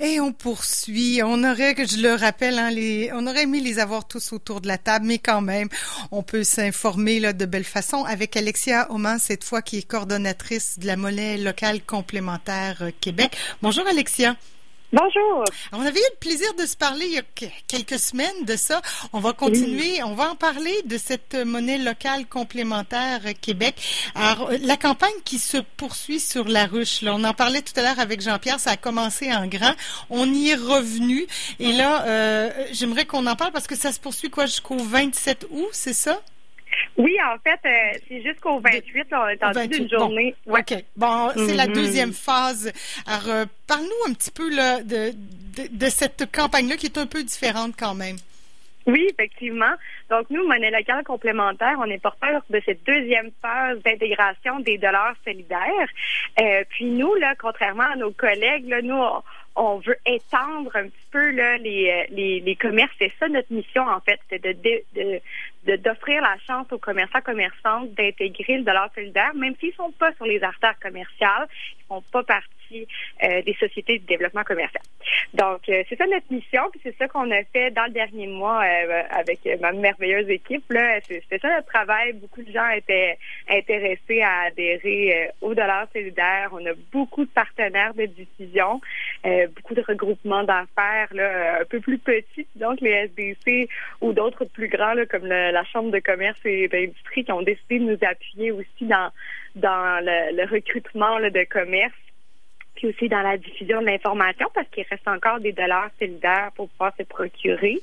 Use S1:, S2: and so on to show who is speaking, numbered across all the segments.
S1: Et on poursuit. On aurait, que je le rappelle, hein, on aurait aimé les avoir tous autour de la table, mais quand même, on peut s'informer là de belle façon avec Alexia Oman cette fois qui est coordonnatrice de la monnaie locale complémentaire euh, Québec. Bonjour Alexia.
S2: Bonjour.
S1: On avait eu le plaisir de se parler il y a quelques semaines de ça. On va continuer, on va en parler de cette monnaie locale complémentaire Québec. Alors, la campagne qui se poursuit sur la ruche, là, on en parlait tout à l'heure avec Jean-Pierre, ça a commencé en grand. On y est revenu. Et là, euh, j'aimerais qu'on en parle parce que ça se poursuit quoi jusqu'au 27 août, c'est ça?
S2: Oui, en fait, euh, c'est jusqu'au 28, là, on est en d'une journée.
S1: Bon, OK. Bon, c'est la mhm. deuxième phase. Alors, euh, parle-nous un petit peu là, de, de, cette campagne-là qui est un peu différente quand même.
S2: Oui, effectivement. Donc, nous, Monnaie locale complémentaire, on est porteur de cette deuxième phase d'intégration des dollars solidaires. Euh, puis nous, là, contrairement à nos collègues, là, nous, on, veut étendre un petit peu là, les, les, les commerces. C'est ça notre mission, en fait, c'est de, de, d'offrir la chance aux commerçants commerçantes d'intégrer le dollar solidaire, même s'ils sont pas sur les artères commerciales, ils font pas partie euh, des sociétés de développement commercial. Donc, euh, c'est ça notre mission, puis c'est ça qu'on a fait dans le dernier mois euh, avec ma merveilleuse équipe. Là, c'était ça notre travail. Beaucoup de gens étaient intéressés à adhérer au dollar solidaire. On a beaucoup de partenaires de diffusion, beaucoup de regroupements d'affaires là, un peu plus petits, donc les SDC ou d'autres plus grands là, comme le, la Chambre de commerce et d'industrie qui ont décidé de nous appuyer aussi dans, dans le, recrutement de commerce puis aussi dans la diffusion de l'information parce qu'il reste encore des dollars solidaires pour pouvoir se procurer.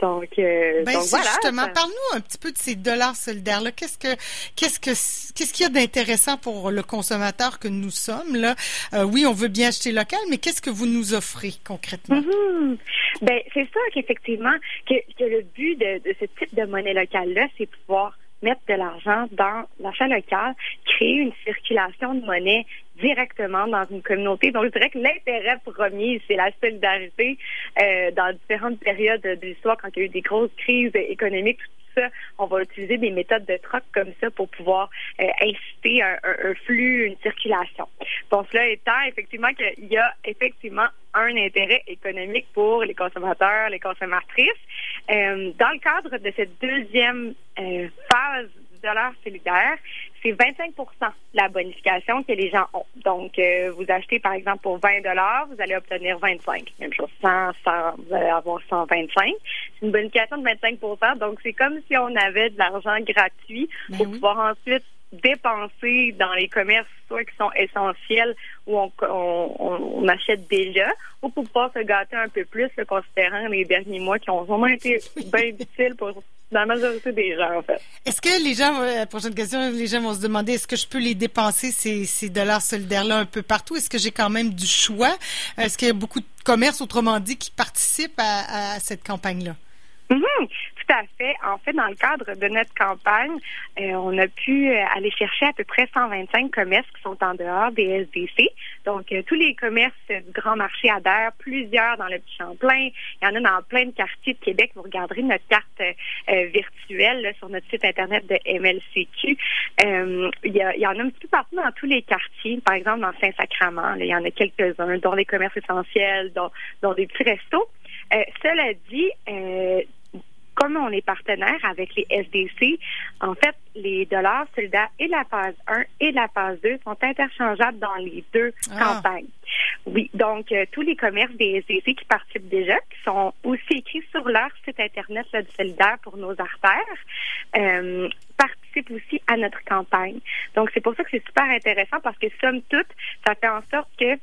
S2: Donc, euh,
S1: ben,
S2: voilà.
S1: Justement, parle-nous un petit peu de ces dollars solidaires là. Qu'est-ce que qu'est-ce que qu'est-ce qu'il y a d'intéressant pour le consommateur que nous sommes là? Euh, Oui, on veut bien acheter local, mais qu'est-ce que vous nous offrez concrètement?
S2: Mm-hmm. Ben c'est ça qu'effectivement que, que, le but de, de ce type de monnaie locale là, c'est pouvoir mettre de l'argent dans l'achat local, créer une circulation de monnaie directement dans une communauté. Donc, je dirais que l'intérêt premier, c'est la solidarité euh, dans différentes périodes de l'histoire, quand il y a eu des grosses crises économiques, on va utiliser des méthodes de troc comme ça pour pouvoir euh, inciter un, flux, une circulation. Donc, cela étant, effectivement, qu'il y a effectivement un intérêt économique pour les consommateurs, les consommatrices. Euh, dans le cadre de cette deuxième euh, phase du dollar solidaire, c'est 25% la bonification que les gens ont. Donc, euh, vous achetez par exemple pour 20 dollars, vous allez obtenir 25. Même chose, 100, 100 vous allez avoir 125. C'est une bonification de 25% Donc, c'est comme si on avait de l'argent gratuit ben pour pouvoir ensuite dépenser dans les commerces soit qui sont essentiels ou on, on, achète déjà ou pour pouvoir se gâter un peu plus, le considérant les derniers mois qui ont vraiment été bien difficiles pour la majorité des gens, en fait.
S1: Est-ce que les gens, euh, la prochaine question, les gens vont se demander, est-ce que je peux les dépenser, ces, dollars solidaires-là, un peu partout? Est-ce que j'ai quand même du choix? Est-ce qu'il y a beaucoup de commerces, autrement dit, qui participent à, à cette campagne-là?
S2: Mm-hmm. Tout à fait. En fait, dans le cadre de notre campagne, euh, on a pu euh, aller chercher à peu près 125 commerces qui sont en dehors des SDC. Donc, euh, tous les commerces du grand marché adhèrent, plusieurs dans le Petit Champlain. Il y en a dans plein de quartiers de Québec. Vous regarderez notre carte virtuelle sur notre site Internet de MLCQ. il, y en a un petit peu partout dans tous les quartiers. Par exemple, dans Saint-Sacrement, il y en a quelques-uns, dont les commerces essentiels, dont, dont des petits restos. cela dit, comme on est partenaire avec les SDC, en fait, les dollars solidaires et la phase 1 et la phase 2 sont interchangeables dans les deux ah. campagnes. Oui, donc euh, tous les commerces des SDC qui participent déjà, qui sont aussi écrits sur leur site Internet là, du solidaire pour nos artères, euh, participent aussi à notre campagne. Donc, c'est pour ça que c'est super intéressant parce que, somme toute, ça fait en sorte que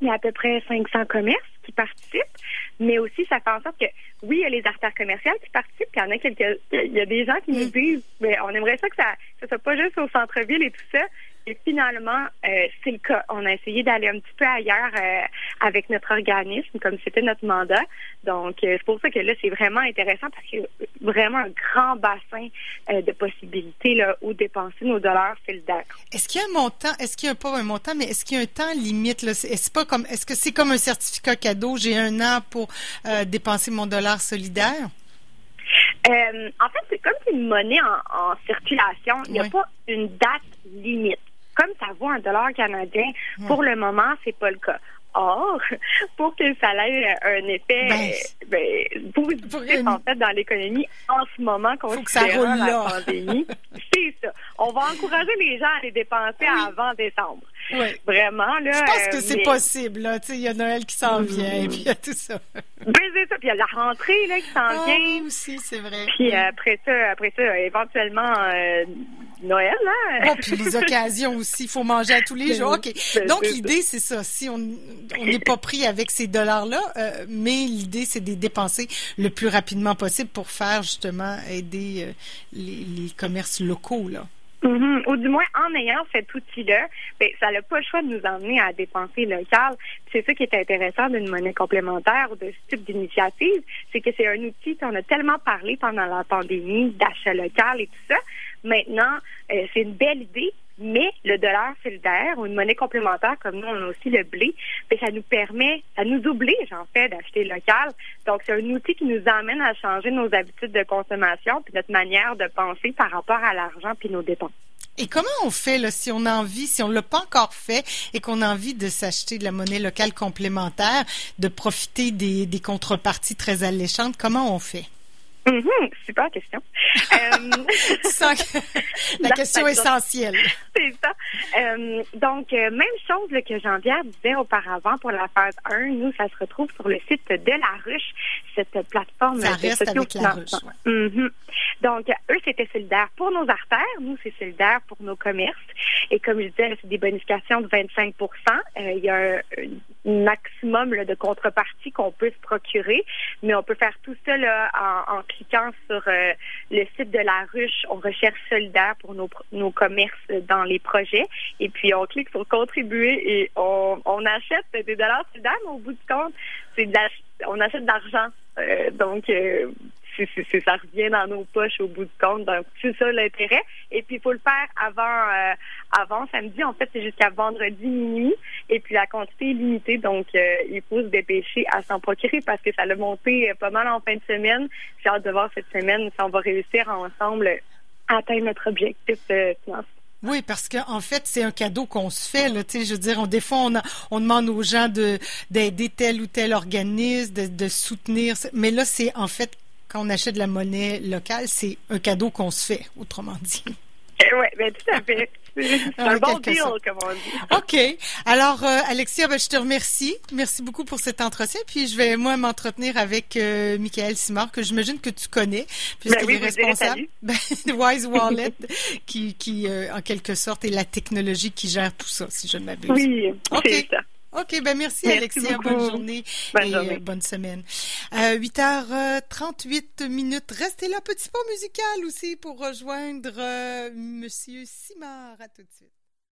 S2: il y a à peu près 500 commerces qui participent, mais aussi ça fait en sorte que oui, il y a les artères commerciales qui participent, puis il y en a quelques il y a des gens qui nous mm. disent mais on aimerait ça que ça ne soit pas juste au centre-ville et tout ça, et finalement, euh, c'est le cas. On a essayé d'aller un petit peu ailleurs euh, avec notre organisme, comme c'était notre mandat. Donc, euh, c'est pour ça que là, c'est vraiment intéressant parce qu'il y a vraiment un grand bassin de possibilités là, où dépenser nos dollars solidaires.
S1: Est-ce qu'il y a un montant, est-ce qu'il y a pas un montant, mais est-ce qu'il y a un temps limite? Là? Est-ce, pas comme, est-ce que c'est comme un certificat cadeau? J'ai un an pour dépenser mon dollar solidaire?
S2: en fait, c'est comme une monnaie en, circulation. Il n'y a pas une date limite comme ça vaut un dollar canadien, pour le moment, c'est pas le cas. or pour que ça ait un effet ben, positif en fait dans l'économie en ce moment considérant la pandémie. C'est ça. On va encourager les gens à les dépenser avant décembre. Oui. Vraiment, là.
S1: Je pense que c'est possible, là. Tu sais, il y a Noël qui s'en mm-hmm. vient, et puis il y a tout ça.
S2: Ben, c'est ça. Puis il y a la rentrée, là, qui s'en ah, vient.
S1: aussi, c'est vrai.
S2: Puis après ça, après ça, éventuellement, euh, Noël, là.
S1: Bon, puis les occasions aussi. Il faut manger à tous les jours. OK. Ben, Donc, l'idée, c'est ça. Si on n'est pas pris avec ces dollars-là, euh, mais l'idée, c'est de les dépenser le plus rapidement possible pour faire, justement, aider euh, les, les commerces locaux, là.
S2: Mhm. Ou du moins, en ayant cet outil-là, ben, ça n'a pas le choix de nous emmener à dépenser local. C'est ça qui est intéressant d'une monnaie complémentaire ou de ce type d'initiative, c'est que c'est un outil qu'on a tellement parlé pendant la pandémie d'achat local et tout ça. Maintenant, euh, c'est une belle idée, mais le dollar solidaire ou une monnaie complémentaire, comme nous, on a aussi le blé, bien, ça nous permet, ça nous oblige, en fait, d'acheter local. Donc, c'est un outil qui nous amène à changer nos habitudes de consommation puis notre manière de penser par rapport à l'argent puis nos dépenses.
S1: Et comment on fait là, si on a envie, si on ne l'a pas encore fait et qu'on a envie de s'acheter de la monnaie locale complémentaire, de profiter des, des contreparties très alléchantes, comment on fait?
S2: Mm super question.
S1: euh, la question essentielle.
S2: Euh, donc, euh, même chose que Jean-Pierre disait auparavant pour la phase 1, nous, ça se retrouve sur le site de La Ruche, cette plateforme
S1: ça reste avec La Ruche.
S2: Mhm. Donc, eux, c'était solidaire pour nos artères. Nous, c'est solidaire pour nos commerces. Et comme je disais, c'est des bonifications de 25 euh, Il y a un, maximum de contrepartie qu'on peut se procurer, mais on peut faire tout ça en, cliquant sur euh, le site de la ruche. On recherche solidaire pour nos, nos commerces dans les projets et puis on clique sur contribuer et on, on achète des dollars solidaires, mais au bout du compte, c'est on achète de l'argent. Euh, donc, euh, ça revient dans nos poches au bout du compte. Donc, c'est ça l'intérêt. Et puis, il faut le faire avant, euh, avant samedi. En fait, c'est jusqu'à vendredi minuit. Et puis, la quantité est limitée. Donc, euh, il faut se dépêcher à s'en procurer parce que ça l'a monté euh, pas mal en fin de semaine. J'ai hâte de voir cette semaine si on va réussir ensemble à atteindre notre objectif financier.
S1: Oui, parce qu'en en fait, c'est un cadeau qu'on se fait. Je veux dire, on, des fois, on, demande aux gens de d'aider tel ou tel organisme, de soutenir. Mais là, c'est en fait quand on achète de la monnaie locale, c'est un cadeau qu'on se fait, autrement dit.
S2: Eh oui, bien, tout à fait. C'est un bon deal, comme on dit.
S1: OK. Alors, euh, Alexia, ben, je te remercie. Merci beaucoup pour cet entretien. Puis, je vais, moi, m'entretenir avec euh, Michael Simard, que j'imagine que tu connais, puisqu'il ben est responsable ben, de Wise Wallet, qui, qui euh, en quelque sorte, est la technologie qui gère tout ça, si je ne m'abuse.
S2: Oui, c'est ça.
S1: OK, ben merci, Alexia. Bonne journée bonne et euh, bonne semaine. Euh, 8h38 minutes. Restez là, petit pas musical aussi pour rejoindre euh, Monsieur Simard. À tout de suite.